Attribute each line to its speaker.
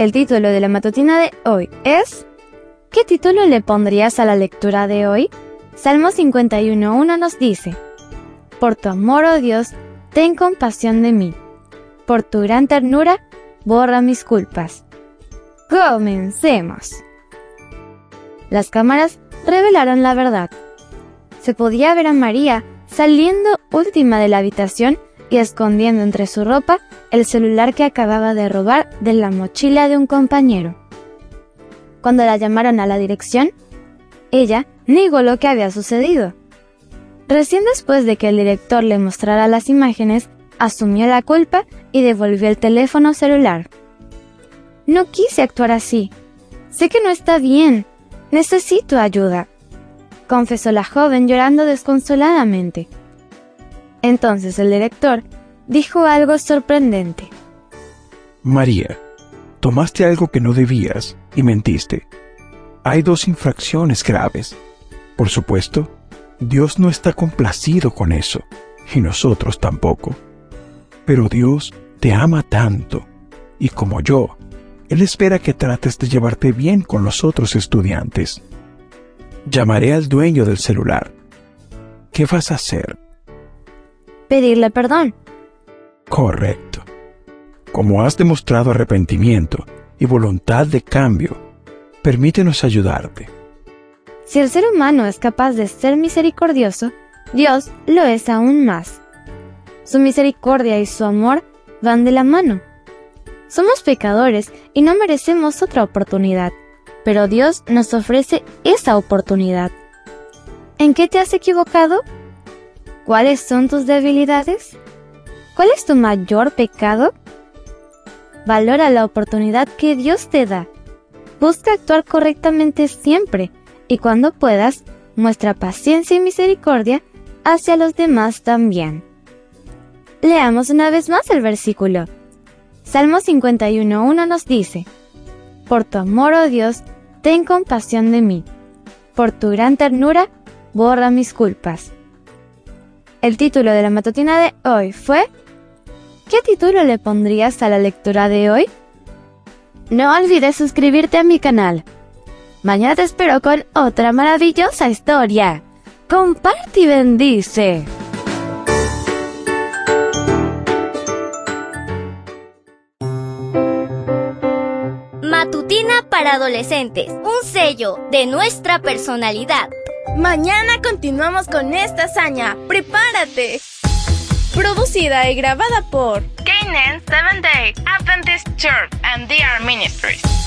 Speaker 1: El título de la matutina de hoy es ¿Qué título le pondrías a la lectura de hoy? Salmo 51.1 nos dice, Por tu amor, oh Dios, ten compasión de mí. Por tu gran ternura, borra mis culpas. Comencemos. Las cámaras revelaron la verdad. Se podía ver a María saliendo última de la habitación y escondiendo entre su ropa el celular que acababa de robar de la mochila de un compañero. Cuando la llamaron a la dirección, ella negó lo que había sucedido. Recién después de que el director le mostrara las imágenes, asumió la culpa y devolvió el teléfono celular. No quise actuar así. Sé que no está bien. Necesito ayuda, confesó la joven llorando desconsoladamente. Entonces el director dijo algo sorprendente.
Speaker 2: María, tomaste algo que no debías y mentiste. Hay dos infracciones graves. Por supuesto, Dios no está complacido con eso, y nosotros tampoco. Pero Dios te ama tanto, y como yo, Él espera que trates de llevarte bien con los otros estudiantes. Llamaré al dueño del celular. ¿Qué vas a hacer?
Speaker 1: Pedirle perdón.
Speaker 2: Correcto. Como has demostrado arrepentimiento y voluntad de cambio, permítenos ayudarte.
Speaker 1: Si el ser humano es capaz de ser misericordioso, Dios lo es aún más. Su misericordia y su amor van de la mano. Somos pecadores y no merecemos otra oportunidad, pero Dios nos ofrece esa oportunidad. ¿En qué te has equivocado? ¿Cuáles son tus debilidades? ¿Cuál es tu mayor pecado? Valora la oportunidad que Dios te da. Busca actuar correctamente siempre y cuando puedas, muestra paciencia y misericordia hacia los demás también. Leamos una vez más el versículo. Salmo 51.1 nos dice, Por tu amor, oh Dios, ten compasión de mí. Por tu gran ternura, borra mis culpas. El título de la matutina de hoy fue ¿Qué título le pondrías a la lectura de hoy? No olvides suscribirte a mi canal. Mañana te espero con otra maravillosa historia. Comparte y bendice.
Speaker 3: Matutina para adolescentes, un sello de nuestra personalidad.
Speaker 4: Mañana continuamos con esta hazaña. ¡Prepárate! Producida y grabada por
Speaker 5: Canaan Seventh Day Adventist Church and DR Ministries.